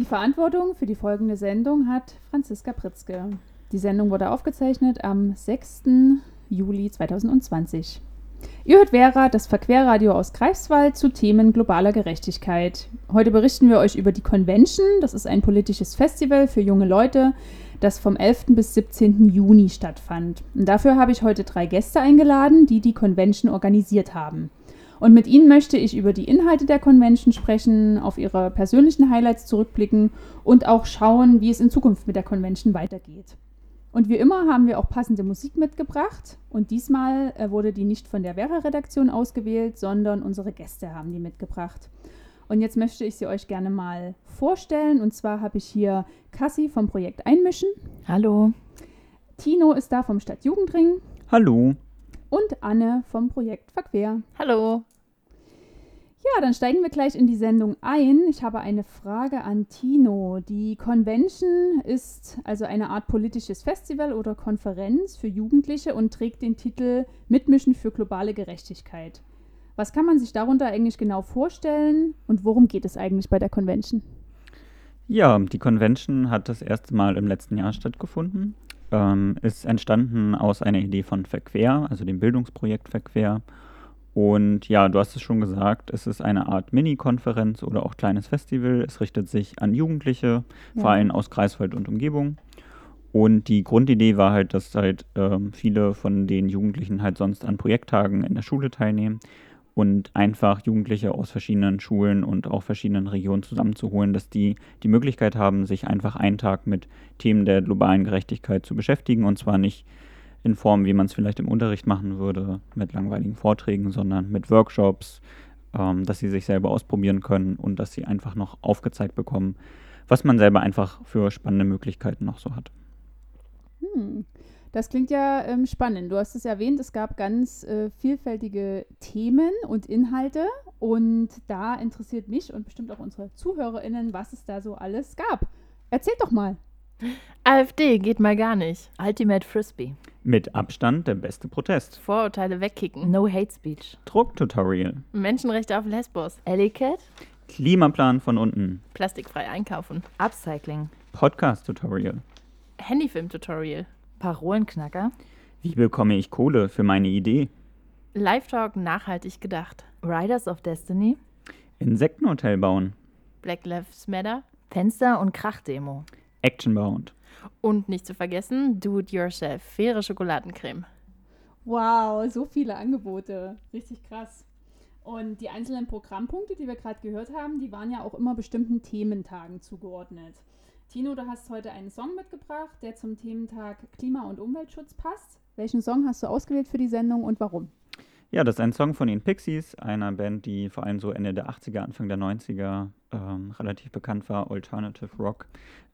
Die Verantwortung für die folgende Sendung hat Franziska Pritzke. Die Sendung wurde aufgezeichnet am 6. Juli 2020. Ihr hört Vera, das Verquerradio aus Greifswald zu Themen globaler Gerechtigkeit. Heute berichten wir euch über die Convention. Das ist ein politisches Festival für junge Leute, das vom 11. bis 17. Juni stattfand. Und dafür habe ich heute drei Gäste eingeladen, die die Convention organisiert haben. Und mit Ihnen möchte ich über die Inhalte der Convention sprechen, auf Ihre persönlichen Highlights zurückblicken und auch schauen, wie es in Zukunft mit der Convention weitergeht. Und wie immer haben wir auch passende Musik mitgebracht. Und diesmal äh, wurde die nicht von der Vera-Redaktion ausgewählt, sondern unsere Gäste haben die mitgebracht. Und jetzt möchte ich sie euch gerne mal vorstellen. Und zwar habe ich hier Cassie vom Projekt Einmischen. Hallo. Tino ist da vom Stadtjugendring. Hallo. Und Anne vom Projekt Verquer. Hallo. Ja, dann steigen wir gleich in die Sendung ein. Ich habe eine Frage an Tino. Die Convention ist also eine Art politisches Festival oder Konferenz für Jugendliche und trägt den Titel Mitmischen für globale Gerechtigkeit. Was kann man sich darunter eigentlich genau vorstellen und worum geht es eigentlich bei der Convention? Ja, die Convention hat das erste Mal im letzten Jahr stattgefunden. Ähm, ist entstanden aus einer Idee von Verquer, also dem Bildungsprojekt Verquer und ja, du hast es schon gesagt, es ist eine Art Mini-Konferenz oder auch kleines Festival. Es richtet sich an Jugendliche, ja. vor allem aus Greifswald und Umgebung. Und die Grundidee war halt, dass halt ähm, viele von den Jugendlichen halt sonst an Projekttagen in der Schule teilnehmen und einfach Jugendliche aus verschiedenen Schulen und auch verschiedenen Regionen zusammenzuholen, dass die die Möglichkeit haben, sich einfach einen Tag mit Themen der globalen Gerechtigkeit zu beschäftigen und zwar nicht in Form, wie man es vielleicht im Unterricht machen würde, mit langweiligen Vorträgen, sondern mit Workshops, ähm, dass sie sich selber ausprobieren können und dass sie einfach noch aufgezeigt bekommen, was man selber einfach für spannende Möglichkeiten noch so hat. Hm. Das klingt ja ähm, spannend. Du hast es erwähnt, es gab ganz äh, vielfältige Themen und Inhalte. Und da interessiert mich und bestimmt auch unsere ZuhörerInnen, was es da so alles gab. Erzähl doch mal. AfD geht mal gar nicht. Ultimate Frisbee. Mit Abstand der beste Protest. Vorurteile wegkicken. No Hate Speech. Drucktutorial. Menschenrechte auf Lesbos. Ellicat. Klimaplan von unten. Plastikfrei einkaufen. Upcycling. Podcast-Tutorial. Handyfilm-Tutorial. Parolenknacker. Wie bekomme ich Kohle für meine Idee? Live-Talk nachhaltig gedacht. Riders of Destiny. Insektenhotel bauen. Black Lives Matter. Fenster- und Krachdemo. Actionbound. Und nicht zu vergessen, Do-it-yourself, faire Schokoladencreme. Wow, so viele Angebote. Richtig krass. Und die einzelnen Programmpunkte, die wir gerade gehört haben, die waren ja auch immer bestimmten Thementagen zugeordnet. Tino, du hast heute einen Song mitgebracht, der zum Thementag Klima- und Umweltschutz passt. Welchen Song hast du ausgewählt für die Sendung und warum? Ja, das ist ein Song von den Pixies, einer Band, die vor allem so Ende der 80er, Anfang der 90er ähm, relativ bekannt war, Alternative Rock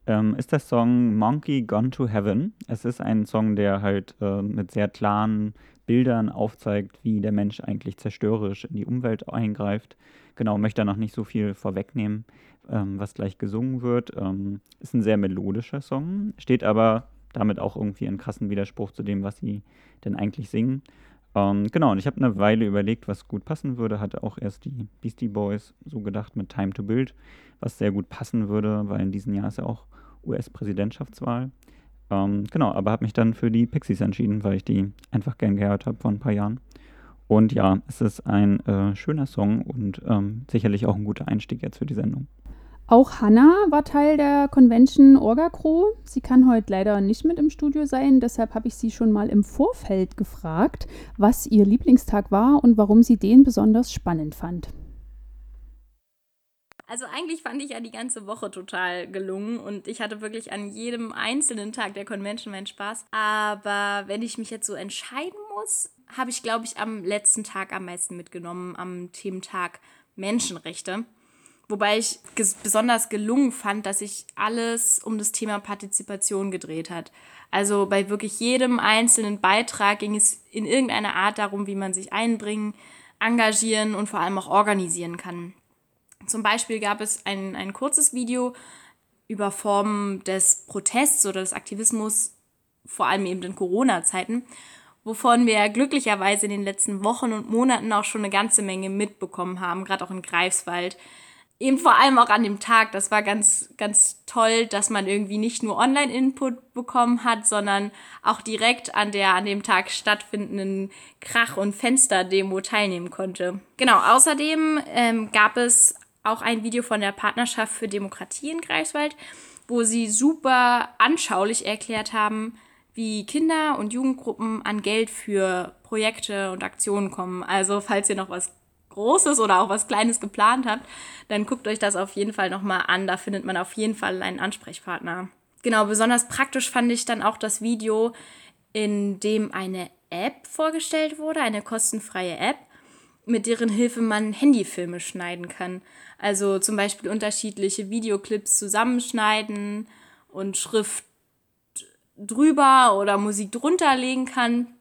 ähm, ist der Song Monkey Gone to Heaven. Es ist ein Song, der halt äh, mit sehr klaren Bildern aufzeigt, wie der Mensch eigentlich zerstörerisch in die Umwelt eingreift. Genau, möchte da noch nicht so viel vorwegnehmen, ähm, was gleich gesungen wird. Ähm, ist ein sehr melodischer Song, steht aber damit auch irgendwie in krassen Widerspruch zu dem, was sie denn eigentlich singen. Ähm, genau, und ich habe eine Weile überlegt, was gut passen würde. Hatte auch erst die Beastie Boys so gedacht mit Time to Build, was sehr gut passen würde, weil in diesem Jahr ist ja auch US-Präsidentschaftswahl. Ähm, genau, aber habe mich dann für die Pixies entschieden, weil ich die einfach gern gehört habe vor ein paar Jahren. Und ja, es ist ein äh, schöner Song und ähm, sicherlich auch ein guter Einstieg jetzt für die Sendung. Auch Hanna war Teil der Convention Orga Crew. Sie kann heute leider nicht mit im Studio sein, deshalb habe ich sie schon mal im Vorfeld gefragt, was ihr Lieblingstag war und warum sie den besonders spannend fand. Also eigentlich fand ich ja die ganze Woche total gelungen und ich hatte wirklich an jedem einzelnen Tag der Convention meinen Spaß. Aber wenn ich mich jetzt so entscheiden muss, habe ich, glaube ich, am letzten Tag am meisten mitgenommen, am Thementag Menschenrechte. Wobei ich ges besonders gelungen fand, dass sich alles um das Thema Partizipation gedreht hat. Also bei wirklich jedem einzelnen Beitrag ging es in irgendeiner Art darum, wie man sich einbringen, engagieren und vor allem auch organisieren kann. Zum Beispiel gab es ein, ein kurzes Video über Formen des Protests oder des Aktivismus, vor allem eben in Corona-Zeiten, wovon wir glücklicherweise in den letzten Wochen und Monaten auch schon eine ganze Menge mitbekommen haben, gerade auch in Greifswald. Eben vor allem auch an dem Tag, das war ganz, ganz toll, dass man irgendwie nicht nur Online-Input bekommen hat, sondern auch direkt an der an dem Tag stattfindenden Krach- und Fenster-Demo teilnehmen konnte. Genau, außerdem ähm, gab es auch ein Video von der Partnerschaft für Demokratie in Greifswald, wo sie super anschaulich erklärt haben, wie Kinder und Jugendgruppen an Geld für Projekte und Aktionen kommen. Also falls ihr noch was Großes oder auch was Kleines geplant habt, dann guckt euch das auf jeden Fall nochmal an. Da findet man auf jeden Fall einen Ansprechpartner. Genau, besonders praktisch fand ich dann auch das Video, in dem eine App vorgestellt wurde, eine kostenfreie App, mit deren Hilfe man Handyfilme schneiden kann. Also zum Beispiel unterschiedliche Videoclips zusammenschneiden und Schrift drüber oder Musik drunter legen kann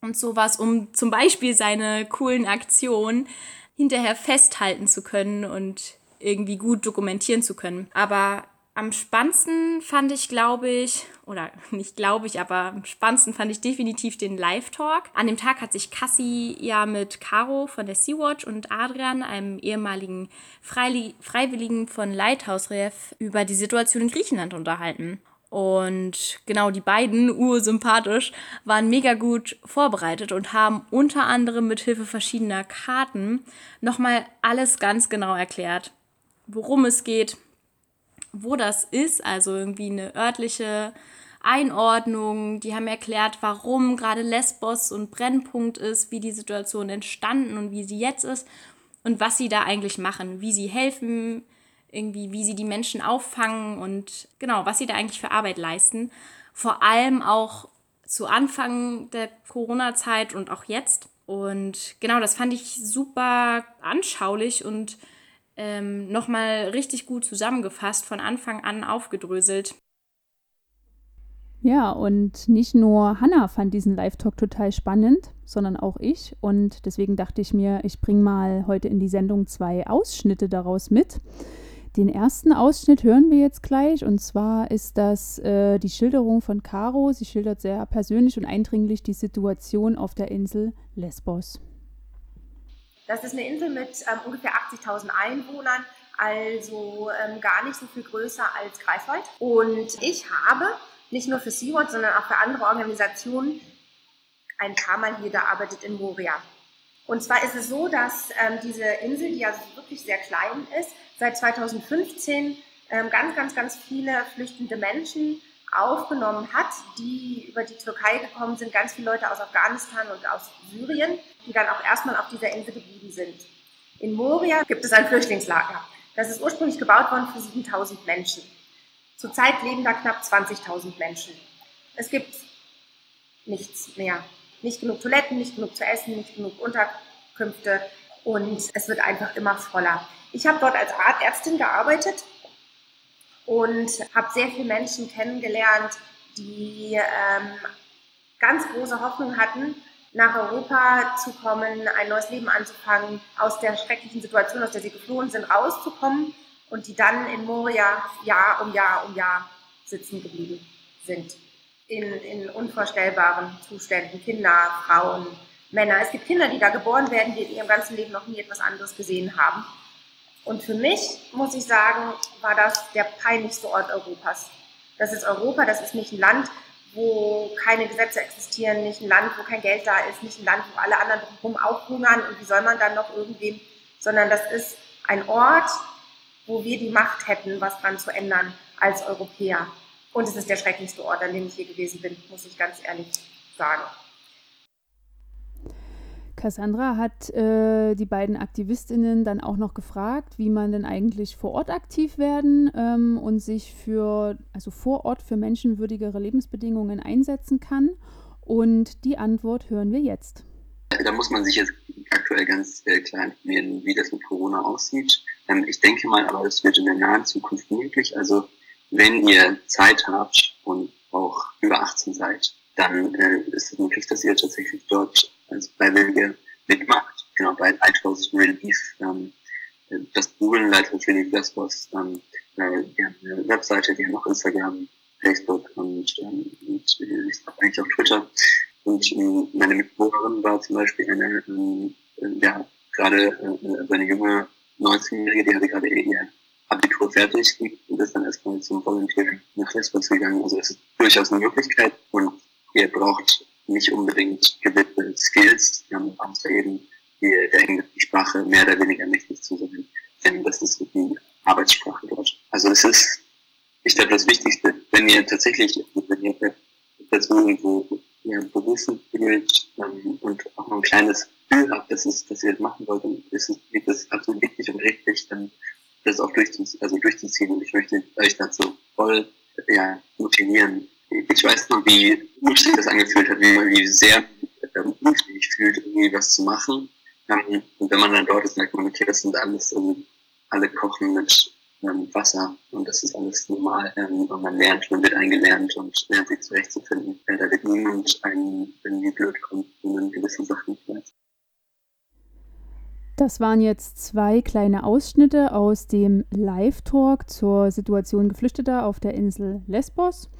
und sowas, um zum Beispiel seine coolen Aktionen hinterher festhalten zu können und irgendwie gut dokumentieren zu können. Aber am spannendsten fand ich, glaube ich, oder nicht glaube ich, aber am spannendsten fand ich definitiv den Live-Talk. An dem Tag hat sich Cassie ja mit Caro von der Sea-Watch und Adrian, einem ehemaligen Freiwilligen von Lighthouse Ref, über die Situation in Griechenland unterhalten. Und genau die beiden, ursympathisch, waren mega gut vorbereitet und haben unter anderem mit Hilfe verschiedener Karten nochmal alles ganz genau erklärt, worum es geht, wo das ist, also irgendwie eine örtliche Einordnung. Die haben erklärt, warum gerade Lesbos und Brennpunkt ist, wie die Situation entstanden und wie sie jetzt ist und was sie da eigentlich machen, wie sie helfen, irgendwie, wie sie die Menschen auffangen und genau, was sie da eigentlich für Arbeit leisten. Vor allem auch zu Anfang der Corona-Zeit und auch jetzt. Und genau, das fand ich super anschaulich und ähm, nochmal richtig gut zusammengefasst, von Anfang an aufgedröselt. Ja, und nicht nur Hannah fand diesen Live-Talk total spannend, sondern auch ich. Und deswegen dachte ich mir, ich bringe mal heute in die Sendung zwei Ausschnitte daraus mit. Den ersten Ausschnitt hören wir jetzt gleich und zwar ist das äh, die Schilderung von Caro. Sie schildert sehr persönlich und eindringlich die Situation auf der Insel Lesbos. Das ist eine Insel mit ähm, ungefähr 80.000 Einwohnern, also ähm, gar nicht so viel größer als Greifswald. Und ich habe nicht nur für Sea-Watch, sondern auch für andere Organisationen ein paar Mal hier gearbeitet in Moria. Und zwar ist es so, dass ähm, diese Insel, die ja wirklich sehr klein ist, seit 2015 ähm, ganz, ganz, ganz viele flüchtende Menschen aufgenommen hat, die über die Türkei gekommen sind, ganz viele Leute aus Afghanistan und aus Syrien, die dann auch erstmal auf dieser Insel geblieben sind. In Moria gibt es ein Flüchtlingslager. Das ist ursprünglich gebaut worden für 7000 Menschen. Zurzeit leben da knapp 20.000 Menschen. Es gibt nichts mehr. Nicht genug Toiletten, nicht genug zu essen, nicht genug Unterkünfte und es wird einfach immer voller. Ich habe dort als Arztärztin gearbeitet und habe sehr viele Menschen kennengelernt, die ähm, ganz große Hoffnung hatten, nach Europa zu kommen, ein neues Leben anzufangen, aus der schrecklichen Situation, aus der sie geflohen sind, rauszukommen und die dann in Moria Jahr um Jahr um Jahr sitzen geblieben sind. In, in unvorstellbaren Zuständen, Kinder, Frauen, Männer. Es gibt Kinder, die da geboren werden, die in ihrem ganzen Leben noch nie etwas anderes gesehen haben. Und für mich, muss ich sagen, war das der peinlichste Ort Europas. Das ist Europa, das ist nicht ein Land, wo keine Gesetze existieren, nicht ein Land, wo kein Geld da ist, nicht ein Land, wo alle anderen drumherum auch hungern und wie soll man dann noch irgendwem, sondern das ist ein Ort, wo wir die Macht hätten, was dran zu ändern als Europäer. Und es ist der schrecklichste Ort, an dem ich hier gewesen bin, muss ich ganz ehrlich sagen. Cassandra hat äh, die beiden Aktivistinnen dann auch noch gefragt, wie man denn eigentlich vor Ort aktiv werden ähm, und sich für, also vor Ort für menschenwürdigere Lebensbedingungen einsetzen kann. Und die Antwort hören wir jetzt. Da muss man sich jetzt aktuell ganz äh, klar informieren, wie das mit Corona aussieht. Ähm, ich denke mal, aber es wird in der nahen Zukunft möglich. Also wenn ihr Zeit habt und auch über 18 seid, dann äh, ist es möglich, dass ihr tatsächlich dort als Freiwillige mitmacht. Genau, bei Lighthouse Relief, ähm, das Google Lighthouse Relief Lesbos, ähm, äh, die haben eine Webseite, die haben auch Instagram, Facebook und, ähm, und äh, eigentlich auch Twitter. Und ähm, meine Mitbewohnerin war zum Beispiel eine, ähm, ja, gerade äh, eine junge 19-Jährige, die hatte gerade ihr Abitur fertig und ist dann erstmal zum Volunteering nach Lesbos gegangen. Also es ist durchaus eine Möglichkeit und ihr braucht nicht unbedingt gewisse Skills. Wir haben Angst eben die, der englischen Sprache mehr oder weniger mächtig zu sein, denn das ist die Arbeitssprache dort. Also es ist, ich glaube, das Wichtigste, wenn ihr tatsächlich, wenn ihr Personen irgendwo ja, berufen fühlt ähm, und auch noch ein kleines Gefühl habt, dass, es, dass ihr das machen wollt, dann ist es, ist es absolut wichtig und richtig, dann das auch durchzuziehen, also durchzuziehen. Und ich möchte euch dazu voll ja, motivieren. Ich weiß noch, wie gut sich das angefühlt hat, wie, wie sehr ähm, unfähig fühlt, irgendwie was zu machen. Ähm, und wenn man dann dort ist, merkt man, okay, das sind alles, ähm, alle kochen mit ähm, Wasser und das ist alles normal. Ähm, und man lernt, man wird eingelernt und lernt sich zurechtzufinden. Weil da wird niemand einen irgendwie blöd kommt, wenn man gewisse Sachen nicht weiß. Das waren jetzt zwei kleine Ausschnitte aus dem Live-Talk zur Situation Geflüchteter auf der Insel Lesbos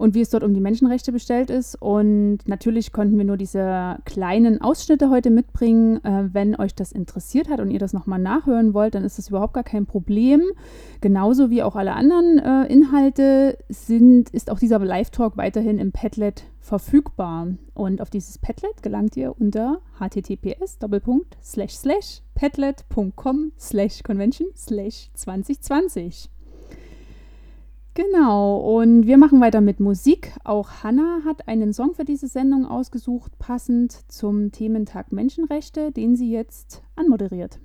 und wie es dort um die Menschenrechte bestellt ist. Und natürlich konnten wir nur diese kleinen Ausschnitte heute mitbringen. Äh, wenn euch das interessiert hat und ihr das nochmal nachhören wollt, dann ist das überhaupt gar kein Problem. Genauso wie auch alle anderen äh, Inhalte sind, ist auch dieser Live-Talk weiterhin im Padlet verfügbar. Und auf dieses Padlet gelangt ihr unter https padlet.com convention 2020. Genau, und wir machen weiter mit Musik. Auch Hanna hat einen Song für diese Sendung ausgesucht, passend zum Thementag Menschenrechte, den sie jetzt anmoderiert.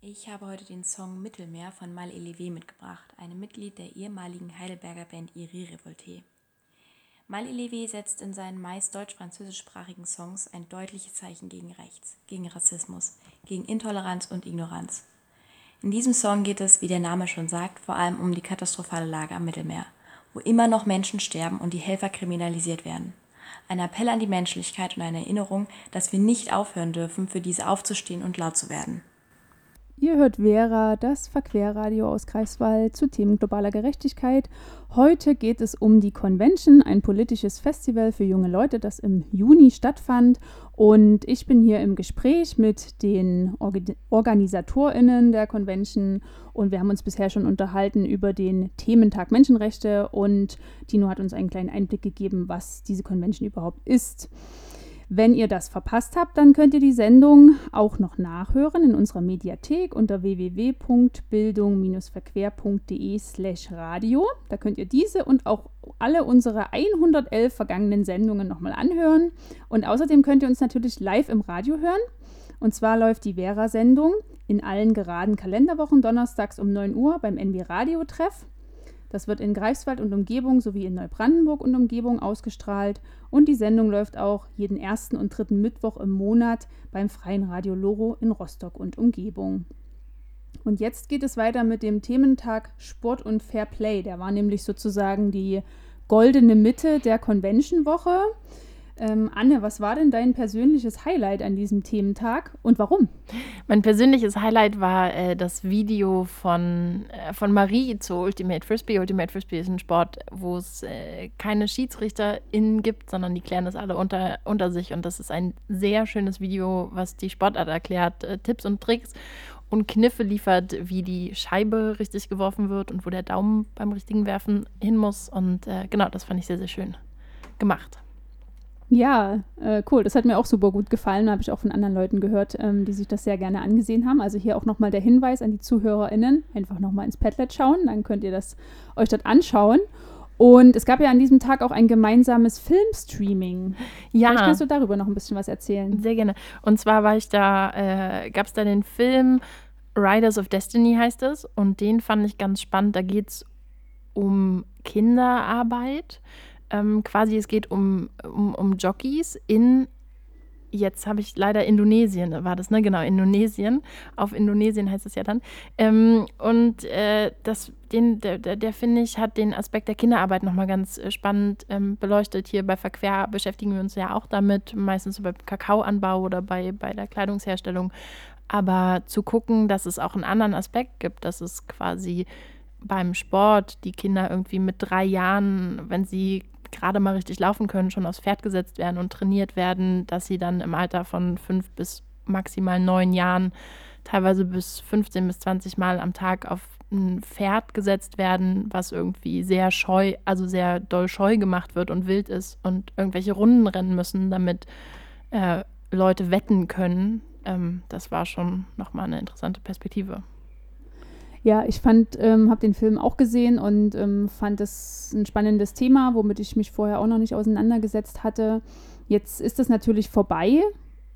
Ich habe heute den Song Mittelmeer von Mal Elevé mitgebracht, einem Mitglied der ehemaligen Heidelberger Band Iri Revolte. Mal Elevé setzt in seinen meist deutsch-französischsprachigen Songs ein deutliches Zeichen gegen Rechts, gegen Rassismus, gegen Intoleranz und Ignoranz. In diesem Song geht es, wie der Name schon sagt, vor allem um die katastrophale Lage am Mittelmeer, wo immer noch Menschen sterben und die Helfer kriminalisiert werden. Ein Appell an die Menschlichkeit und eine Erinnerung, dass wir nicht aufhören dürfen, für diese aufzustehen und laut zu werden. Ihr hört Vera, das Verquerradio aus Greifswald zu Themen globaler Gerechtigkeit. Heute geht es um die Convention, ein politisches Festival für junge Leute, das im Juni stattfand. Und ich bin hier im Gespräch mit den Org OrganisatorInnen der Convention und wir haben uns bisher schon unterhalten über den Thementag Menschenrechte und Tino hat uns einen kleinen Einblick gegeben, was diese Convention überhaupt ist. Wenn ihr das verpasst habt, dann könnt ihr die Sendung auch noch nachhören in unserer Mediathek unter www.bildung-verquer.de/slash radio. Da könnt ihr diese und auch alle unsere 111 vergangenen Sendungen nochmal anhören. Und außerdem könnt ihr uns natürlich live im Radio hören. Und zwar läuft die Vera-Sendung in allen geraden Kalenderwochen donnerstags um 9 Uhr beim NB Radio Treff. Das wird in Greifswald und Umgebung sowie in Neubrandenburg und Umgebung ausgestrahlt und die Sendung läuft auch jeden ersten und dritten Mittwoch im Monat beim Freien Radio Loro in Rostock und Umgebung. Und jetzt geht es weiter mit dem Thementag Sport und Fair Play. Der war nämlich sozusagen die goldene Mitte der Convention-Woche. Ähm, Anne, was war denn dein persönliches Highlight an diesem Thementag und warum? Mein persönliches Highlight war äh, das Video von, äh, von Marie zu Ultimate Frisbee. Ultimate Frisbee ist ein Sport, wo es äh, keine SchiedsrichterInnen gibt, sondern die klären das alle unter, unter sich. Und das ist ein sehr schönes Video, was die Sportart erklärt, äh, Tipps und Tricks und Kniffe liefert, wie die Scheibe richtig geworfen wird und wo der Daumen beim richtigen Werfen hin muss. Und äh, genau, das fand ich sehr, sehr schön gemacht. Ja, äh, cool. Das hat mir auch super gut gefallen. Habe ich auch von anderen Leuten gehört, ähm, die sich das sehr gerne angesehen haben. Also hier auch nochmal der Hinweis an die ZuhörerInnen. Einfach nochmal ins Padlet schauen, dann könnt ihr das euch dort anschauen. Und es gab ja an diesem Tag auch ein gemeinsames Filmstreaming. Ja. Vielleicht kannst du darüber noch ein bisschen was erzählen. Sehr gerne. Und zwar war ich da, äh, gab es da den Film Riders of Destiny heißt es. Und den fand ich ganz spannend. Da geht es um Kinderarbeit ähm, quasi, es geht um, um, um Jockeys in jetzt habe ich leider Indonesien, war das, ne? Genau, Indonesien. Auf Indonesien heißt es ja dann. Ähm, und äh, das, den, der, der, der finde ich, hat den Aspekt der Kinderarbeit nochmal ganz äh, spannend ähm, beleuchtet. Hier bei Verquer beschäftigen wir uns ja auch damit, meistens so beim Kakaoanbau oder bei, bei der Kleidungsherstellung. Aber zu gucken, dass es auch einen anderen Aspekt gibt, dass es quasi beim Sport die Kinder irgendwie mit drei Jahren, wenn sie gerade mal richtig laufen können, schon aufs Pferd gesetzt werden und trainiert werden, dass sie dann im Alter von fünf bis maximal neun Jahren teilweise bis 15 bis 20 Mal am Tag auf ein Pferd gesetzt werden, was irgendwie sehr scheu, also sehr doll scheu gemacht wird und wild ist und irgendwelche Runden rennen müssen, damit äh, Leute wetten können. Ähm, das war schon nochmal eine interessante Perspektive. Ja, ich fand, ähm, habe den Film auch gesehen und ähm, fand es ein spannendes Thema, womit ich mich vorher auch noch nicht auseinandergesetzt hatte. Jetzt ist es natürlich vorbei.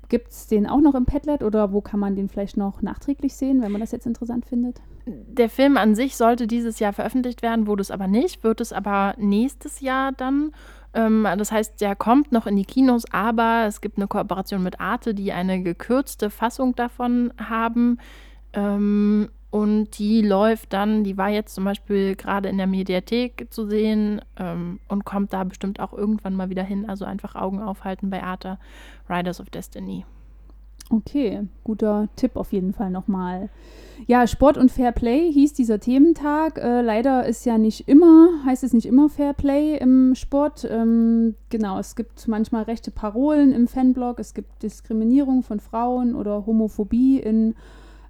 Gibt es den auch noch im Padlet oder wo kann man den vielleicht noch nachträglich sehen, wenn man das jetzt interessant findet? Der Film an sich sollte dieses Jahr veröffentlicht werden, wurde es aber nicht, wird es aber nächstes Jahr dann. Ähm, das heißt, der kommt noch in die Kinos, aber es gibt eine Kooperation mit Arte, die eine gekürzte Fassung davon haben. Ähm, und die läuft dann, die war jetzt zum Beispiel gerade in der Mediathek zu sehen ähm, und kommt da bestimmt auch irgendwann mal wieder hin. Also einfach Augen aufhalten bei Arte, Riders of Destiny. Okay, guter Tipp auf jeden Fall nochmal. Ja, Sport und Fair Play hieß dieser Thementag. Äh, leider ist ja nicht immer, heißt es nicht immer Fair Play im Sport. Ähm, genau, es gibt manchmal rechte Parolen im Fanblog, es gibt Diskriminierung von Frauen oder Homophobie in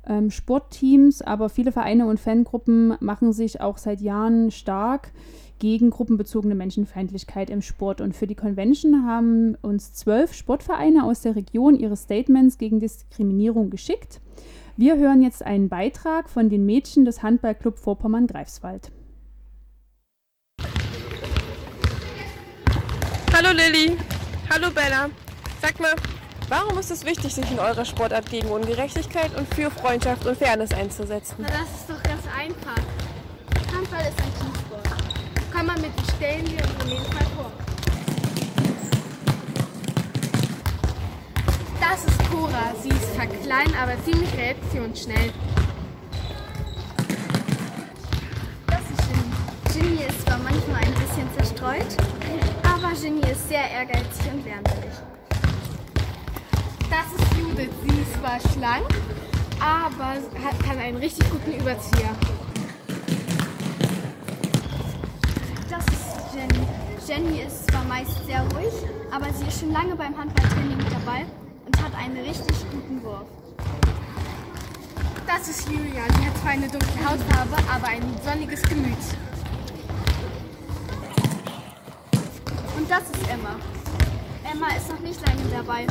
ähm, Sportteams, aber viele Vereine und Fangruppen machen sich auch seit Jahren stark gegen gruppenbezogene Menschenfeindlichkeit im Sport. Und für die Convention haben uns zwölf Sportvereine aus der Region ihre Statements gegen Diskriminierung geschickt. Wir hören jetzt einen Beitrag von den Mädchen des Handballclub Vorpommern-Greifswald. Hallo Lilly. Hallo Bella. Sag mal, Warum ist es wichtig, sich in eurer Sportart gegen Ungerechtigkeit und für Freundschaft und Fairness einzusetzen? Na, das ist doch ganz einfach. Handball ist ein Teamsport. Kann man mit stellen wir unsere Mädels mal vor. Das ist Cora. Sie ist zwar klein, aber ziemlich reaktionsschnell. Das ist Ginny. Ginny ist zwar manchmal ein bisschen zerstreut, aber Ginny ist sehr ehrgeizig und lernwillig. Das ist Judith. Sie ist zwar schlank, aber hat, kann einen richtig guten Überzieher. Das ist Jenny. Jenny ist zwar meist sehr ruhig, aber sie ist schon lange beim Handballtraining dabei und hat einen richtig guten Wurf. Das ist Julia. Sie hat zwar eine dunkle Hautfarbe, aber ein sonniges Gemüt. Und das ist Emma. Emma ist noch nicht lange dabei,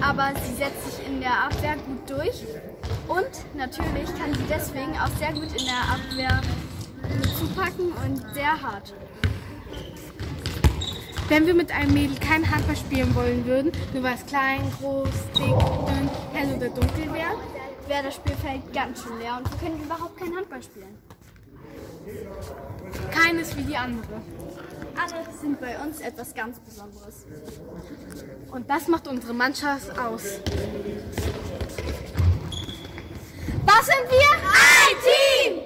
aber sie setzt sich in der Abwehr gut durch und natürlich kann sie deswegen auch sehr gut in der Abwehr zupacken und sehr hart. Wenn wir mit einem Mädel kein Handball spielen wollen würden, nur weil es klein, groß, dick, dünn, hell oder dunkel wäre, wäre das Spielfeld ganz schön leer und wir können überhaupt kein Handball spielen. Keines wie die andere. Alle sind bei uns etwas ganz Besonderes. Und das macht unsere Mannschaft aus. Was sind wir? Ein Team!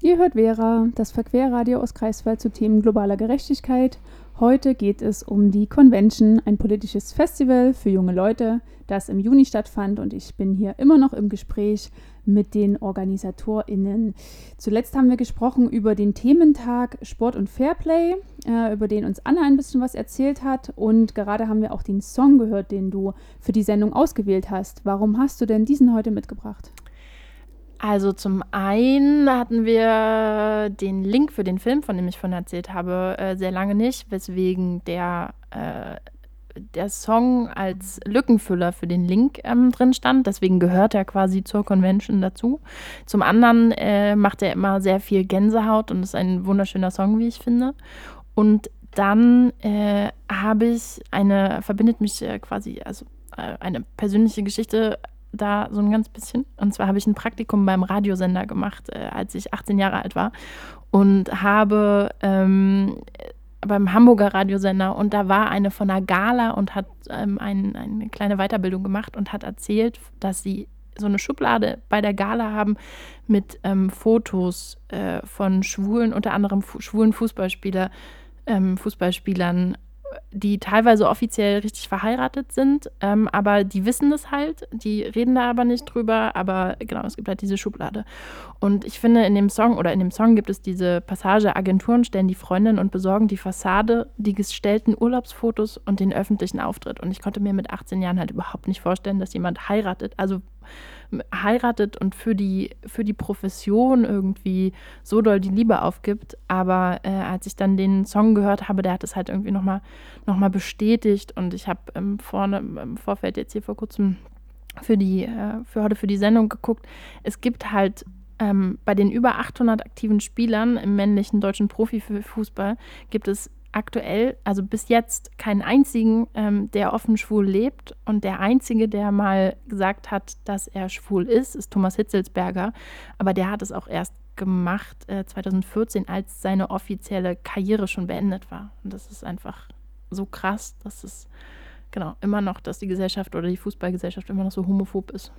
Ihr hört Vera, das Verquerradio aus Kreiswald zu Themen globaler Gerechtigkeit. Heute geht es um die Convention, ein politisches Festival für junge Leute, das im Juni stattfand und ich bin hier immer noch im Gespräch mit den OrganisatorInnen. Zuletzt haben wir gesprochen über den Thementag Sport und Fairplay, äh, über den uns Anna ein bisschen was erzählt hat. Und gerade haben wir auch den Song gehört, den du für die Sendung ausgewählt hast. Warum hast du denn diesen heute mitgebracht? Also zum einen hatten wir den Link für den Film, von dem ich vorhin erzählt habe, äh, sehr lange nicht, weswegen der äh, der Song als Lückenfüller für den Link ähm, drin stand. Deswegen gehört er quasi zur Convention dazu. Zum anderen äh, macht er immer sehr viel Gänsehaut und ist ein wunderschöner Song, wie ich finde. Und dann äh, habe ich eine, verbindet mich äh, quasi, also äh, eine persönliche Geschichte da so ein ganz bisschen. Und zwar habe ich ein Praktikum beim Radiosender gemacht, äh, als ich 18 Jahre alt war und habe ähm, beim Hamburger Radiosender und da war eine von der Gala und hat ähm, ein, eine kleine Weiterbildung gemacht und hat erzählt, dass sie so eine Schublade bei der Gala haben mit ähm, Fotos äh, von Schwulen, unter anderem fu schwulen Fußballspieler, ähm, Fußballspielern die teilweise offiziell richtig verheiratet sind, ähm, aber die wissen das halt, die reden da aber nicht drüber, aber genau, es gibt halt diese Schublade. Und ich finde, in dem Song oder in dem Song gibt es diese Passage, Agenturen stellen die Freundin und besorgen die Fassade, die gestellten Urlaubsfotos und den öffentlichen Auftritt. Und ich konnte mir mit 18 Jahren halt überhaupt nicht vorstellen, dass jemand heiratet, also heiratet und für die, für die Profession irgendwie so doll die Liebe aufgibt. Aber äh, als ich dann den Song gehört habe, der hat es halt irgendwie nochmal noch mal bestätigt. Und ich habe ähm, vorne im Vorfeld jetzt hier vor kurzem für die, äh, für heute für die Sendung geguckt. Es gibt halt ähm, bei den über 800 aktiven Spielern im männlichen deutschen Profifußball gibt es aktuell, also bis jetzt, keinen einzigen, ähm, der offen schwul lebt. Und der einzige, der mal gesagt hat, dass er schwul ist, ist Thomas Hitzelsberger. Aber der hat es auch erst gemacht äh, 2014, als seine offizielle Karriere schon beendet war. Und das ist einfach so krass, dass es genau immer noch, dass die Gesellschaft oder die Fußballgesellschaft immer noch so homophob ist.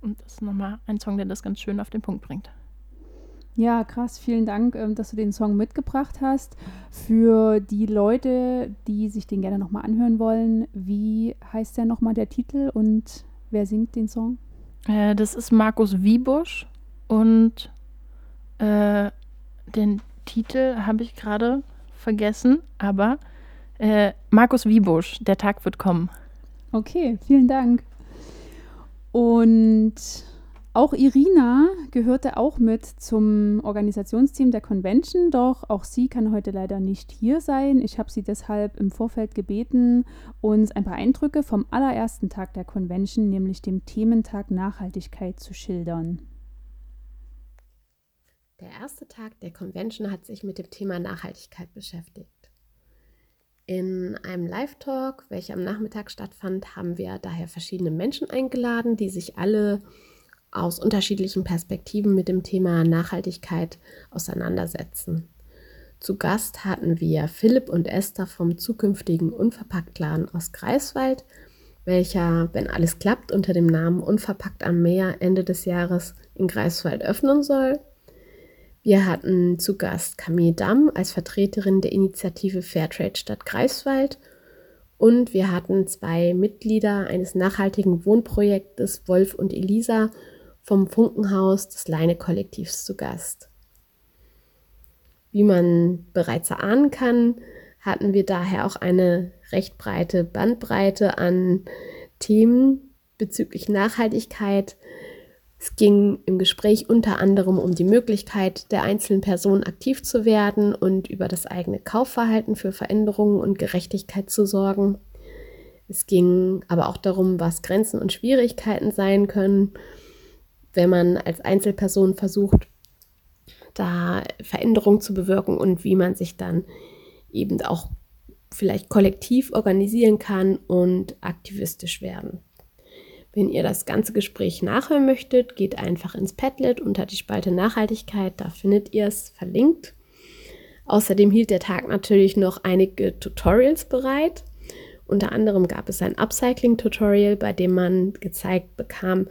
Und das ist nochmal ein Song, der das ganz schön auf den Punkt bringt. Ja, krass. Vielen Dank, ähm, dass du den Song mitgebracht hast. Für die Leute, die sich den gerne nochmal anhören wollen, wie heißt der nochmal der Titel und wer singt den Song? Äh, das ist Markus Wiebusch und äh, den Titel habe ich gerade vergessen, aber äh, Markus Wiebusch, der Tag wird kommen. Okay, vielen Dank. Und auch Irina gehörte auch mit zum Organisationsteam der Convention, doch auch sie kann heute leider nicht hier sein. Ich habe sie deshalb im Vorfeld gebeten, uns ein paar Eindrücke vom allerersten Tag der Convention, nämlich dem Thementag Nachhaltigkeit, zu schildern. Der erste Tag der Convention hat sich mit dem Thema Nachhaltigkeit beschäftigt. In einem Live-Talk, welcher am Nachmittag stattfand, haben wir daher verschiedene Menschen eingeladen, die sich alle aus unterschiedlichen Perspektiven mit dem Thema Nachhaltigkeit auseinandersetzen. Zu Gast hatten wir Philipp und Esther vom zukünftigen Unverpacktladen aus Greifswald, welcher, wenn alles klappt, unter dem Namen Unverpackt am Meer Ende des Jahres in Greifswald öffnen soll. Wir hatten zu Gast Camille Damm als Vertreterin der Initiative Fairtrade Stadt Greifswald und wir hatten zwei Mitglieder eines nachhaltigen Wohnprojektes Wolf und Elisa vom Funkenhaus des Leine-Kollektivs zu Gast. Wie man bereits erahnen kann, hatten wir daher auch eine recht breite Bandbreite an Themen bezüglich Nachhaltigkeit. Es ging im Gespräch unter anderem um die Möglichkeit der einzelnen Person aktiv zu werden und über das eigene Kaufverhalten für Veränderungen und Gerechtigkeit zu sorgen. Es ging aber auch darum, was Grenzen und Schwierigkeiten sein können wenn man als Einzelperson versucht, da Veränderungen zu bewirken und wie man sich dann eben auch vielleicht kollektiv organisieren kann und aktivistisch werden. Wenn ihr das ganze Gespräch nachhören möchtet, geht einfach ins Padlet unter die Spalte Nachhaltigkeit, da findet ihr es verlinkt. Außerdem hielt der Tag natürlich noch einige Tutorials bereit. Unter anderem gab es ein Upcycling-Tutorial, bei dem man gezeigt bekam,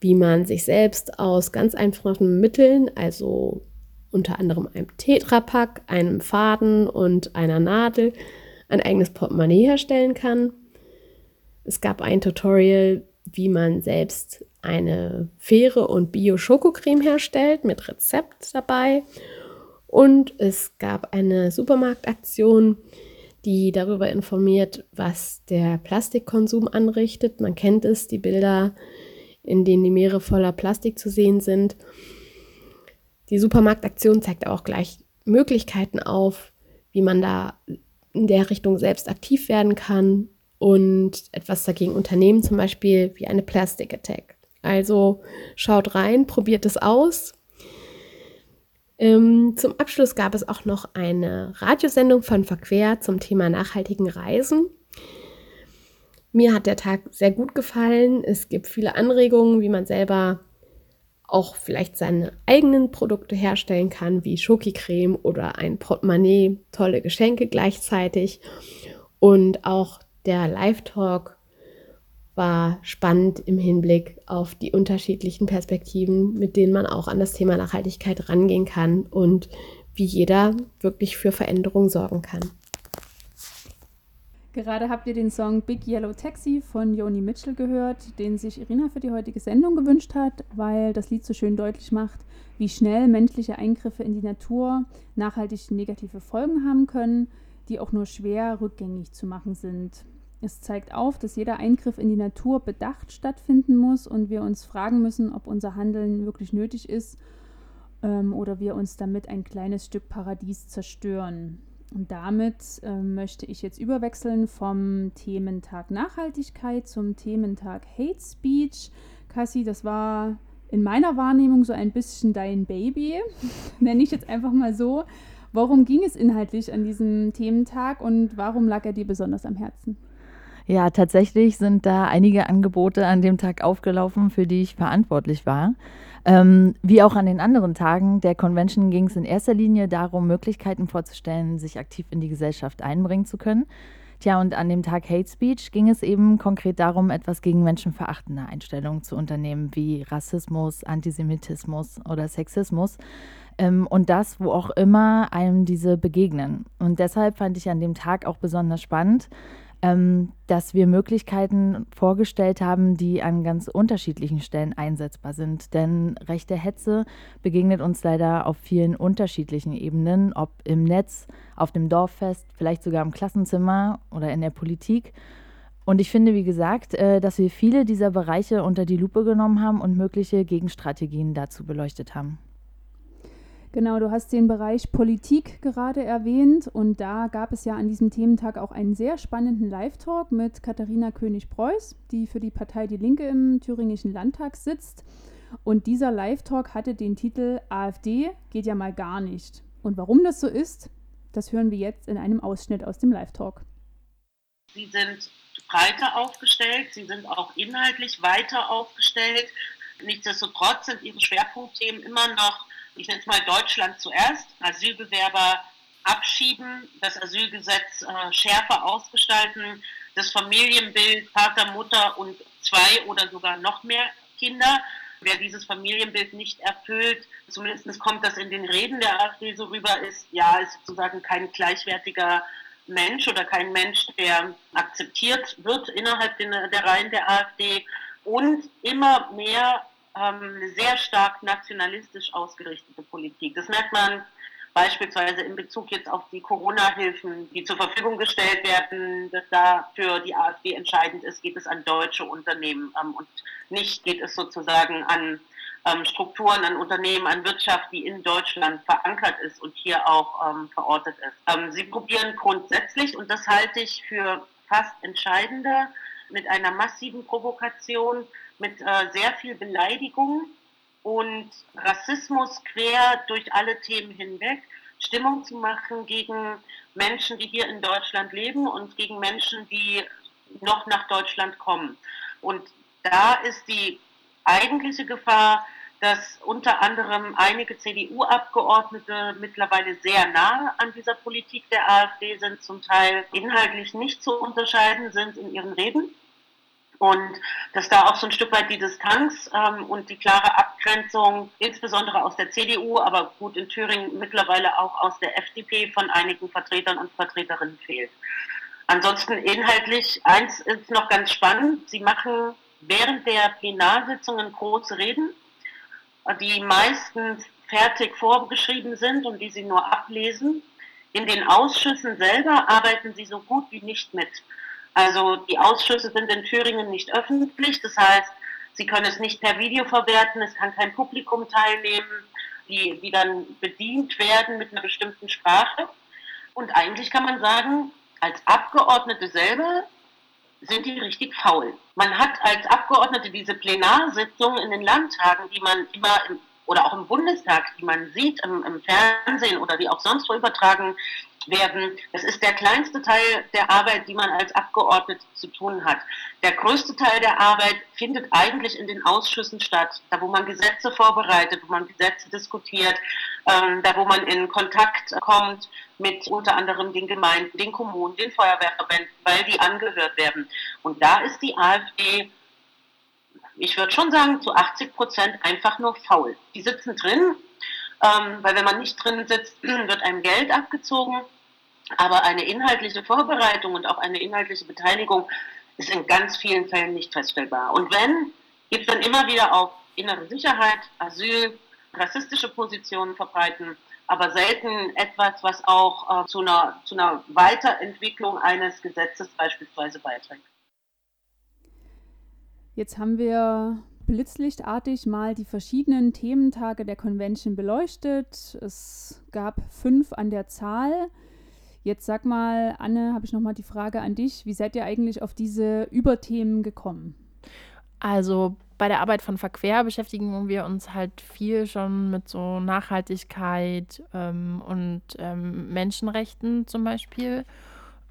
wie man sich selbst aus ganz einfachen Mitteln, also unter anderem einem Tetrapack, einem Faden und einer Nadel, ein eigenes Portemonnaie herstellen kann. Es gab ein Tutorial, wie man selbst eine faire und Bio-Schokocreme herstellt mit Rezept dabei. Und es gab eine Supermarktaktion, die darüber informiert, was der Plastikkonsum anrichtet. Man kennt es, die Bilder in denen die Meere voller Plastik zu sehen sind. Die Supermarktaktion zeigt auch gleich Möglichkeiten auf, wie man da in der Richtung selbst aktiv werden kann und etwas dagegen unternehmen, zum Beispiel wie eine Plastic Attack. Also schaut rein, probiert es aus. Ähm, zum Abschluss gab es auch noch eine Radiosendung von Verquer zum Thema nachhaltigen Reisen. Mir hat der Tag sehr gut gefallen. Es gibt viele Anregungen, wie man selber auch vielleicht seine eigenen Produkte herstellen kann, wie Schokicreme oder ein Portemonnaie, tolle Geschenke gleichzeitig. Und auch der Live-Talk war spannend im Hinblick auf die unterschiedlichen Perspektiven, mit denen man auch an das Thema Nachhaltigkeit rangehen kann und wie jeder wirklich für Veränderung sorgen kann. Gerade habt ihr den Song Big Yellow Taxi von Joni Mitchell gehört, den sich Irina für die heutige Sendung gewünscht hat, weil das Lied so schön deutlich macht, wie schnell menschliche Eingriffe in die Natur nachhaltig negative Folgen haben können, die auch nur schwer rückgängig zu machen sind. Es zeigt auf, dass jeder Eingriff in die Natur bedacht stattfinden muss und wir uns fragen müssen, ob unser Handeln wirklich nötig ist ähm, oder wir uns damit ein kleines Stück Paradies zerstören. Und damit äh, möchte ich jetzt überwechseln vom Thementag Nachhaltigkeit zum Thementag Hate Speech. Cassie, das war in meiner Wahrnehmung so ein bisschen dein Baby, nenne ich jetzt einfach mal so. Warum ging es inhaltlich an diesem Thementag und warum lag er dir besonders am Herzen? Ja, tatsächlich sind da einige Angebote an dem Tag aufgelaufen, für die ich verantwortlich war. Ähm, wie auch an den anderen Tagen der Convention ging es in erster Linie darum, Möglichkeiten vorzustellen, sich aktiv in die Gesellschaft einbringen zu können. Tja, und an dem Tag Hate Speech ging es eben konkret darum, etwas gegen menschenverachtende Einstellungen zu unternehmen, wie Rassismus, Antisemitismus oder Sexismus. Ähm, und das, wo auch immer einem diese begegnen. Und deshalb fand ich an dem Tag auch besonders spannend, ähm, dass wir Möglichkeiten vorgestellt haben, die an ganz unterschiedlichen Stellen einsetzbar sind. Denn rechte Hetze begegnet uns leider auf vielen unterschiedlichen Ebenen, ob im Netz, auf dem Dorffest, vielleicht sogar im Klassenzimmer oder in der Politik. Und ich finde, wie gesagt, äh, dass wir viele dieser Bereiche unter die Lupe genommen haben und mögliche Gegenstrategien dazu beleuchtet haben. Genau, du hast den Bereich Politik gerade erwähnt und da gab es ja an diesem Thementag auch einen sehr spannenden Live-Talk mit Katharina König-Preuß, die für die Partei Die Linke im thüringischen Landtag sitzt. Und dieser Live-Talk hatte den Titel AfD geht ja mal gar nicht. Und warum das so ist, das hören wir jetzt in einem Ausschnitt aus dem Live-Talk. Sie sind breiter aufgestellt, sie sind auch inhaltlich weiter aufgestellt. Nichtsdestotrotz sind ihre Schwerpunktthemen immer noch ich nenne es mal Deutschland zuerst, Asylbewerber abschieben, das Asylgesetz äh, schärfer ausgestalten, das Familienbild Vater, Mutter und zwei oder sogar noch mehr Kinder. Wer dieses Familienbild nicht erfüllt, zumindest kommt das in den Reden der AfD so rüber, ist ja ist sozusagen kein gleichwertiger Mensch oder kein Mensch, der akzeptiert wird innerhalb der Reihen der AfD und immer mehr ähm, sehr stark nationalistisch ausgerichtete Politik. Das merkt man beispielsweise in Bezug jetzt auf die Corona-Hilfen, die zur Verfügung gestellt werden, dass da für die AfD entscheidend ist, geht es an deutsche Unternehmen ähm, und nicht geht es sozusagen an ähm, Strukturen, an Unternehmen, an Wirtschaft, die in Deutschland verankert ist und hier auch ähm, verortet ist. Ähm, sie probieren grundsätzlich, und das halte ich für fast entscheidender, mit einer massiven Provokation mit äh, sehr viel Beleidigung und Rassismus quer durch alle Themen hinweg Stimmung zu machen gegen Menschen, die hier in Deutschland leben und gegen Menschen, die noch nach Deutschland kommen. Und da ist die eigentliche Gefahr, dass unter anderem einige CDU-Abgeordnete mittlerweile sehr nah an dieser Politik der AfD sind, zum Teil inhaltlich nicht zu unterscheiden sind in ihren Reden und dass da auch so ein Stück weit die Distanz ähm, und die klare Abgrenzung, insbesondere aus der CDU, aber gut in Thüringen mittlerweile auch aus der FDP von einigen Vertretern und Vertreterinnen fehlt. Ansonsten inhaltlich, eins ist noch ganz spannend, Sie machen während der Plenarsitzungen große Reden, die meistens fertig vorgeschrieben sind und die Sie nur ablesen. In den Ausschüssen selber arbeiten Sie so gut wie nicht mit. Also die Ausschüsse sind in Thüringen nicht öffentlich, das heißt, sie können es nicht per Video verwerten, es kann kein Publikum teilnehmen, die, die dann bedient werden mit einer bestimmten Sprache. Und eigentlich kann man sagen, als Abgeordnete selber sind die richtig faul. Man hat als Abgeordnete diese Plenarsitzungen in den Landtagen, die man immer im, oder auch im Bundestag, die man sieht im, im Fernsehen oder die auch sonst wo übertragen werden. Das ist der kleinste Teil der Arbeit, die man als Abgeordnete zu tun hat. Der größte Teil der Arbeit findet eigentlich in den Ausschüssen statt, da wo man Gesetze vorbereitet, wo man Gesetze diskutiert, ähm, da wo man in Kontakt kommt mit unter anderem den Gemeinden, den Kommunen, den Feuerwehrverbänden, weil die angehört werden. Und da ist die AfD ich würde schon sagen, zu 80 Prozent einfach nur faul. Die sitzen drin, ähm, weil wenn man nicht drin sitzt, wird einem Geld abgezogen Aber eine inhaltliche Vorbereitung und auch eine inhaltliche Beteiligung ist in ganz vielen Fällen nicht feststellbar. Und wenn, gibt es dann immer wieder auf innere Sicherheit, Asyl, rassistische Positionen verbreiten, aber selten etwas, was auch äh, zu, einer, zu einer Weiterentwicklung eines Gesetzes beispielsweise beiträgt. Jetzt haben wir blitzlichtartig mal die verschiedenen Thementage der Convention beleuchtet. Es gab fünf an der Zahl. Jetzt sag mal, Anne, habe ich noch mal die Frage an dich. Wie seid ihr eigentlich auf diese Überthemen gekommen? Also bei der Arbeit von Verquer beschäftigen wir uns halt viel schon mit so Nachhaltigkeit ähm, und ähm, Menschenrechten zum Beispiel.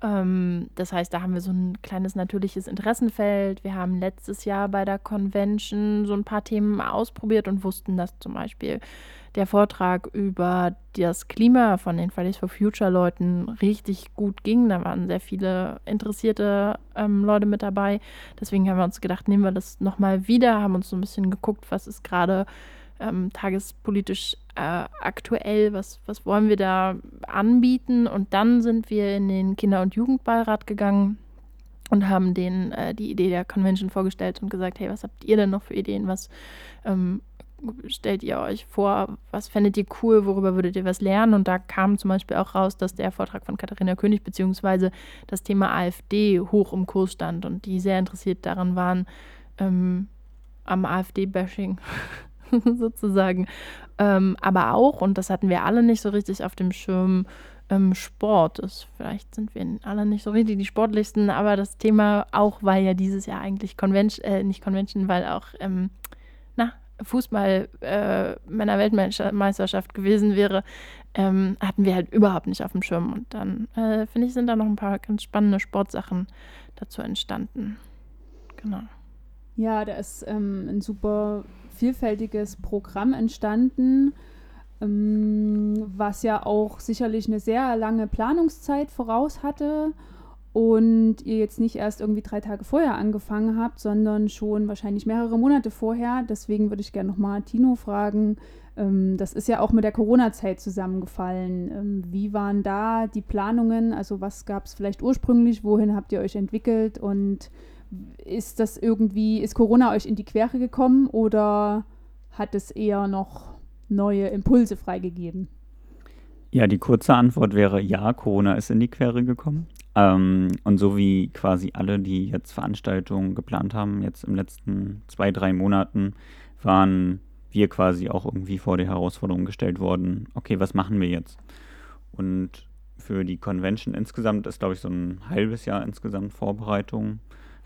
Ähm, das heißt, da haben wir so ein kleines natürliches Interessenfeld. Wir haben letztes Jahr bei der Convention so ein paar Themen ausprobiert und wussten, dass zum Beispiel der Vortrag über das Klima von den Fridays for Future Leuten richtig gut ging. Da waren sehr viele interessierte ähm, Leute mit dabei. Deswegen haben wir uns gedacht, nehmen wir das nochmal wieder, haben uns so ein bisschen geguckt, was ist gerade ähm, tagespolitisch äh, aktuell, was, was wollen wir da anbieten. Und dann sind wir in den Kinder- und Jugendbeirat gegangen und haben denen äh, die Idee der Convention vorgestellt und gesagt, hey, was habt ihr denn noch für Ideen? Was ähm, stellt ihr euch vor? Was fändet ihr cool? Worüber würdet ihr was lernen? Und da kam zum Beispiel auch raus, dass der Vortrag von Katharina König beziehungsweise das Thema AfD hoch im Kurs stand und die sehr interessiert daran waren, ähm, am AfD-Bashing sozusagen. Ähm, aber auch, und das hatten wir alle nicht so richtig auf dem Schirm, ähm, Sport ist. Vielleicht sind wir alle nicht so richtig die sportlichsten, aber das Thema auch, weil ja dieses Jahr eigentlich Convention, äh, nicht Convention, weil auch, ähm, na, Fußball äh, Männer-Weltmeisterschaft gewesen wäre, ähm, hatten wir halt überhaupt nicht auf dem Schirm. Und dann, äh, finde ich, sind da noch ein paar ganz spannende Sportsachen dazu entstanden. Genau. Ja, da ist ähm, ein super vielfältiges Programm entstanden, ähm, was ja auch sicherlich eine sehr lange Planungszeit voraus hatte und ihr jetzt nicht erst irgendwie drei Tage vorher angefangen habt, sondern schon wahrscheinlich mehrere Monate vorher. Deswegen würde ich gerne nochmal Tino fragen. Ähm, das ist ja auch mit der Corona-Zeit zusammengefallen. Ähm, wie waren da die Planungen? Also was gab es vielleicht ursprünglich? Wohin habt ihr euch entwickelt? Und ist das irgendwie, ist Corona euch in die Quere gekommen oder hat es eher noch neue Impulse freigegeben? Ja, die kurze Antwort wäre ja, Corona ist in die Quere gekommen. Ähm, und so wie quasi alle, die jetzt Veranstaltungen geplant haben, jetzt im letzten zwei, drei Monaten, waren wir quasi auch irgendwie vor die Herausforderung gestellt worden, okay, was machen wir jetzt? Und für die Convention insgesamt ist, glaube ich, so ein halbes Jahr insgesamt Vorbereitung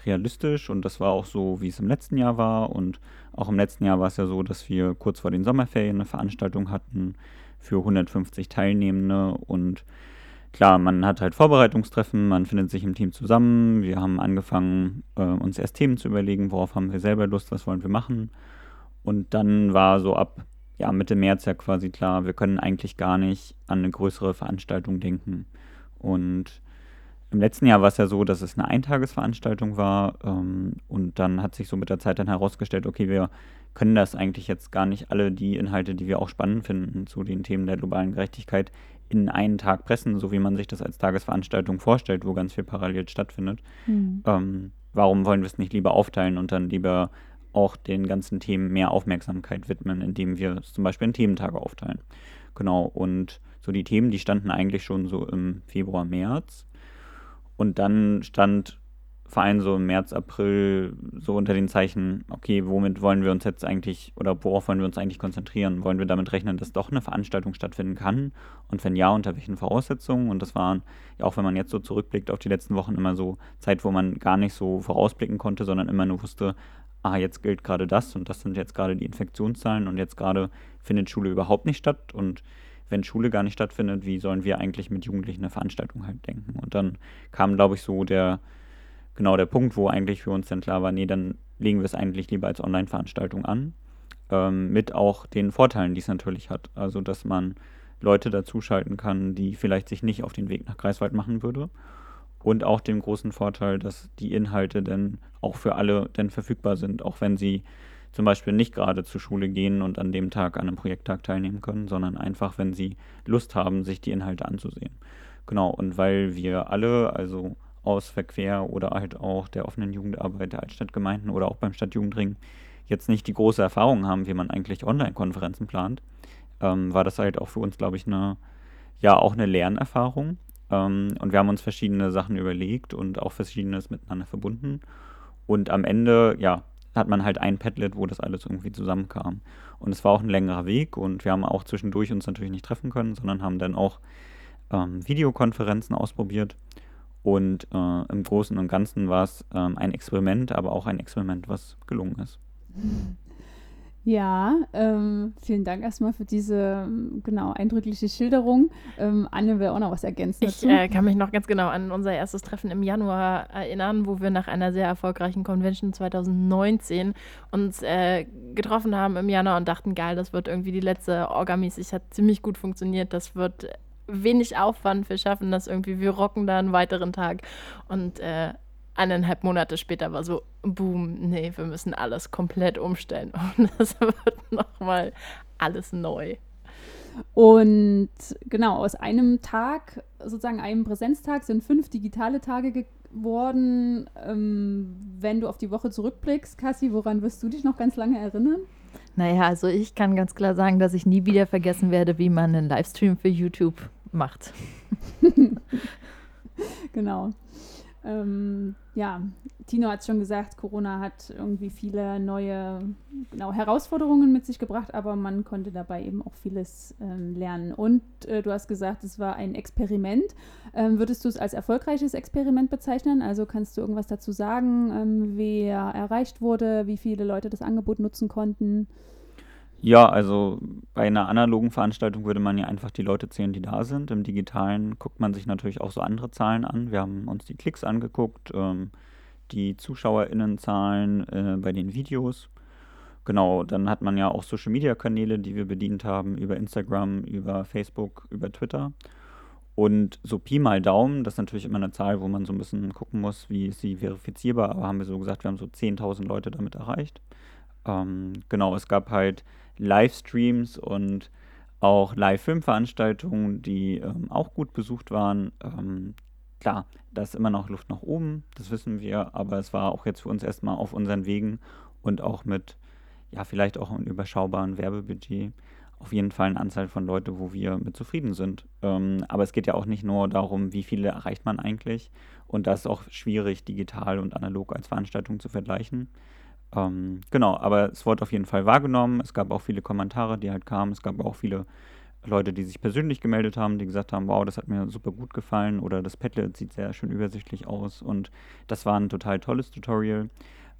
realistisch und das war auch so, wie es im letzten Jahr war. Und auch im letzten Jahr war es ja so, dass wir kurz vor den Sommerferien eine Veranstaltung hatten für 150 Teilnehmende und klar, man hat halt Vorbereitungstreffen, man findet sich im Team zusammen. Wir haben angefangen, äh, uns erst Themen zu überlegen, worauf haben wir selber Lust, was wollen wir machen. Und dann war so ab ja, Mitte März ja quasi klar, wir können eigentlich gar nicht an eine größere Veranstaltung denken. Und im letzten Jahr war es ja so, dass es eine Eintagesveranstaltung war ähm, und dann hat sich so mit der Zeit dann herausgestellt, okay, wir können das eigentlich jetzt gar nicht alle die Inhalte, die wir auch spannend finden zu den Themen der globalen Gerechtigkeit, in einen Tag pressen, so wie man sich das als Tagesveranstaltung vorstellt, wo ganz viel parallel stattfindet. Mhm. Ähm, warum wollen wir es nicht lieber aufteilen und dann lieber auch den ganzen Themen mehr Aufmerksamkeit widmen, indem wir es zum Beispiel in Thementage aufteilen? Genau, und so die Themen, die standen eigentlich schon so im Februar, März. Und dann stand Verein so im März, April so unter den Zeichen, okay, womit wollen wir uns jetzt eigentlich oder worauf wollen wir uns eigentlich konzentrieren? Wollen wir damit rechnen, dass doch eine Veranstaltung stattfinden kann? Und wenn ja, unter welchen Voraussetzungen? Und das waren, ja auch wenn man jetzt so zurückblickt auf die letzten Wochen, immer so Zeit, wo man gar nicht so vorausblicken konnte, sondern immer nur wusste, ah, jetzt gilt gerade das und das sind jetzt gerade die Infektionszahlen und jetzt gerade findet Schule überhaupt nicht statt und wenn Schule gar nicht stattfindet, wie sollen wir eigentlich mit Jugendlichen eine Veranstaltung halt denken? Und dann kam, glaube ich, so der, genau der Punkt, wo eigentlich für uns dann klar war, nee, dann legen wir es eigentlich lieber als Online-Veranstaltung an. Ähm, mit auch den Vorteilen, die es natürlich hat. Also, dass man Leute dazuschalten kann, die vielleicht sich nicht auf den Weg nach Greifswald machen würde. Und auch den großen Vorteil, dass die Inhalte dann auch für alle dann verfügbar sind, auch wenn sie zum Beispiel nicht gerade zur Schule gehen und an dem Tag an einem Projekttag teilnehmen können, sondern einfach, wenn sie Lust haben, sich die Inhalte anzusehen. Genau, und weil wir alle, also aus Verquer oder halt auch der offenen Jugendarbeit der Altstadtgemeinden oder auch beim Stadtjugendring jetzt nicht die große Erfahrung haben, wie man eigentlich Online-Konferenzen plant, ähm, war das halt auch für uns, glaube ich, eine, ja, auch eine Lernerfahrung. Ähm, und wir haben uns verschiedene Sachen überlegt und auch verschiedenes miteinander verbunden. Und am Ende, ja, hat man halt ein Padlet, wo das alles irgendwie zusammenkam. Und es war auch ein längerer Weg und wir haben auch zwischendurch uns natürlich nicht treffen können, sondern haben dann auch ähm, Videokonferenzen ausprobiert. Und äh, im Großen und Ganzen war es ähm, ein Experiment, aber auch ein Experiment, was gelungen ist. Ja, ähm, vielen Dank erstmal für diese genau eindrückliche Schilderung. Ähm, Anne will auch noch was ergänzen. Ich äh, kann mich noch ganz genau an unser erstes Treffen im Januar erinnern, wo wir nach einer sehr erfolgreichen Convention 2019 uns äh, getroffen haben im Januar und dachten, geil, das wird irgendwie die letzte Orgamäßig, hat ziemlich gut funktioniert, das wird wenig Aufwand, wir schaffen das irgendwie, wir rocken da einen weiteren Tag und äh, eineinhalb Monate später war so, boom, nee, wir müssen alles komplett umstellen. Und das wird nochmal alles neu. Und genau, aus einem Tag, sozusagen einem Präsenztag, sind fünf digitale Tage geworden. Ähm, wenn du auf die Woche zurückblickst, Cassie, woran wirst du dich noch ganz lange erinnern? Naja, also ich kann ganz klar sagen, dass ich nie wieder vergessen werde, wie man einen Livestream für YouTube macht. genau. Ähm, ja, Tino hat schon gesagt, Corona hat irgendwie viele neue genau, Herausforderungen mit sich gebracht, aber man konnte dabei eben auch vieles ähm, lernen. Und äh, du hast gesagt, es war ein Experiment. Ähm, würdest du es als erfolgreiches Experiment bezeichnen? Also kannst du irgendwas dazu sagen, ähm, wer erreicht wurde, wie viele Leute das Angebot nutzen konnten? Ja, also bei einer analogen Veranstaltung würde man ja einfach die Leute zählen, die da sind. Im digitalen guckt man sich natürlich auch so andere Zahlen an. Wir haben uns die Klicks angeguckt, ähm, die ZuschauerInnenzahlen äh, bei den Videos. Genau, dann hat man ja auch Social-Media-Kanäle, die wir bedient haben, über Instagram, über Facebook, über Twitter. Und so Pi mal Daumen, das ist natürlich immer eine Zahl, wo man so ein bisschen gucken muss, wie ist sie verifizierbar, aber haben wir so gesagt, wir haben so 10.000 Leute damit erreicht. Ähm, genau, es gab halt Livestreams und auch Live-Filmveranstaltungen, die ähm, auch gut besucht waren. Ähm, klar, da ist immer noch Luft nach oben, das wissen wir, aber es war auch jetzt für uns erstmal auf unseren Wegen und auch mit, ja, vielleicht auch einem überschaubaren Werbebudget auf jeden Fall eine Anzahl von Leuten, wo wir mit zufrieden sind. Ähm, aber es geht ja auch nicht nur darum, wie viele erreicht man eigentlich. Und das ist auch schwierig, digital und analog als Veranstaltung zu vergleichen. Ähm, genau, aber es wurde auf jeden Fall wahrgenommen. Es gab auch viele Kommentare, die halt kamen. Es gab auch viele Leute, die sich persönlich gemeldet haben, die gesagt haben, wow, das hat mir super gut gefallen oder das Padlet sieht sehr schön übersichtlich aus und das war ein total tolles Tutorial.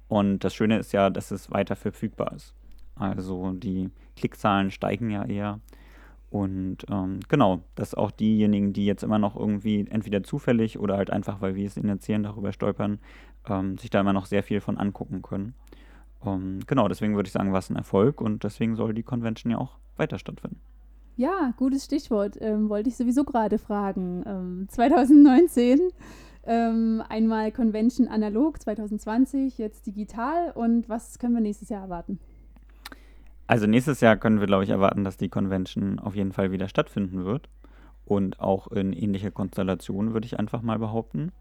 Und das Schöne ist ja, dass es weiter verfügbar ist. Also die Klickzahlen steigen ja eher. Und ähm, genau, dass auch diejenigen, die jetzt immer noch irgendwie entweder zufällig oder halt einfach, weil wir es ihnen erzählen, darüber stolpern, ähm, sich da immer noch sehr viel von angucken können. Um, ähm, genau, deswegen würde ich sagen, war es ein Erfolg und deswegen soll die Convention ja auch weiter stattfinden. Ja, gutes Stichwort. Ähm, wollte ich sowieso gerade fragen. Ähm, 2019 ähm, einmal Convention analog, 2020 jetzt digital und was können wir nächstes Jahr erwarten? Also nächstes Jahr können wir, glaube ich, erwarten, dass die Convention auf jeden Fall wieder stattfinden wird und auch in ähnlicher Konstellation, würde ich einfach mal behaupten.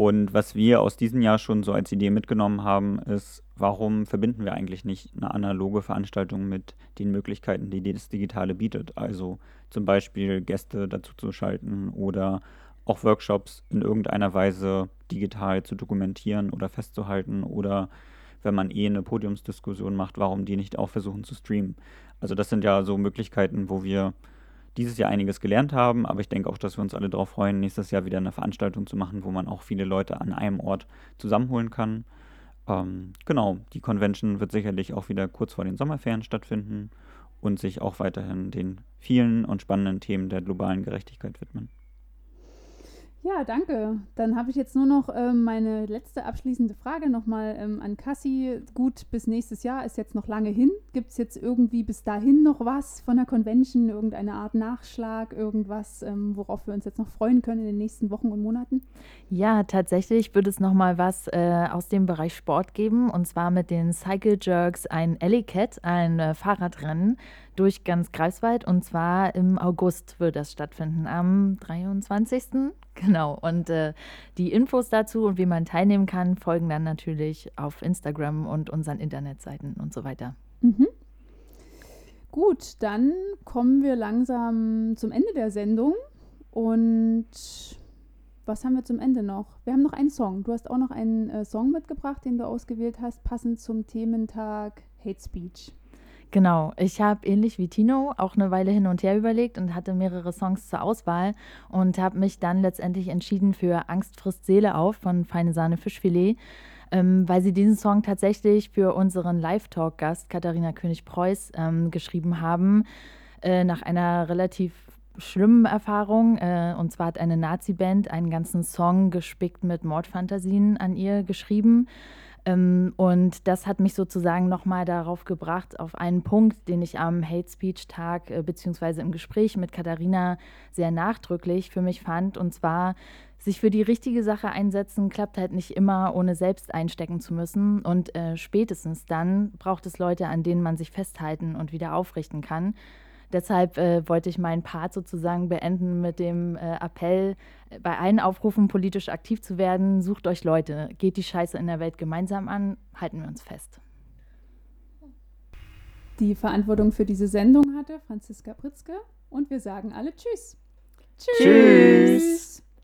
Und was wir aus diesem Jahr schon so als Idee mitgenommen haben, ist, warum verbinden wir eigentlich nicht eine analoge Veranstaltung mit den Möglichkeiten, die das Digitale bietet? Also zum Beispiel Gäste dazu zu schalten oder auch Workshops in irgendeiner Weise digital zu dokumentieren oder festzuhalten oder wenn man eh eine Podiumsdiskussion macht, warum die nicht auch versuchen zu streamen. Also das sind ja so Möglichkeiten, wo wir dieses Jahr einiges gelernt haben, aber ich denke auch, dass wir uns alle darauf freuen, nächstes Jahr wieder eine Veranstaltung zu machen, wo man auch viele Leute an einem Ort zusammenholen kann. Ähm, genau, die Convention wird sicherlich auch wieder kurz vor den Sommerferien stattfinden und sich auch weiterhin den vielen und spannenden Themen der globalen Gerechtigkeit widmen. Ja, danke. Dann habe ich jetzt nur noch ähm, meine letzte abschließende Frage nochmal ähm, an Cassie. Gut, bis nächstes Jahr ist jetzt noch lange hin. Gibt es jetzt irgendwie bis dahin noch was von der Convention, irgendeine Art Nachschlag, irgendwas, ähm, worauf wir uns jetzt noch freuen können in den nächsten Wochen und Monaten? Ja, tatsächlich wird es nochmal was äh, aus dem Bereich Sport geben und zwar mit den Cycle Jerks ein Alley Cat, ein äh, Fahrradrennen durch ganz Greifswald und zwar im August wird das stattfinden, am 23. Genau. Und äh, die Infos dazu und wie man teilnehmen kann, folgen dann natürlich auf Instagram und unseren Internetseiten und so weiter. Mhm. Gut, dann kommen wir langsam zum Ende der Sendung. Und was haben wir zum Ende noch? Wir haben noch einen Song. Du hast auch noch einen äh, Song mitgebracht, den du ausgewählt hast, passend zum Thementag Hate Speech. Genau, ich habe ähnlich wie Tino auch eine Weile hin und her überlegt und hatte mehrere Songs zur Auswahl und habe mich dann letztendlich entschieden für Angst frisst Seele auf von Feine Sahne Fischfilet, ähm, weil sie diesen Song tatsächlich für unseren Live-Talk-Gast Katharina König-Preuß ähm, geschrieben haben, äh, nach einer relativ schlimmen Erfahrung. Äh, und zwar hat eine Nazi-Band einen ganzen Song gespickt mit Mordfantasien an ihr geschrieben. Ähm, und das hat mich sozusagen nochmal darauf gebracht, auf einen Punkt, den ich am Hate Speech Tag äh, beziehungsweise im Gespräch mit Katharina sehr nachdrücklich für mich fand. Und zwar, sich für die richtige Sache einsetzen, klappt halt nicht immer, ohne selbst einstecken zu müssen. Und äh, spätestens dann braucht es Leute, an denen man sich festhalten und wieder aufrichten kann. Deshalb äh, wollte ich meinen Part sozusagen beenden mit dem äh, Appell, bei allen Aufrufen, politisch aktiv zu werden. Sucht euch Leute, geht die Scheiße in der Welt gemeinsam an, halten wir uns fest. Die Verantwortung für diese Sendung hatte Franziska Pritzke und wir sagen alle Tschüss. Tschüss. tschüss.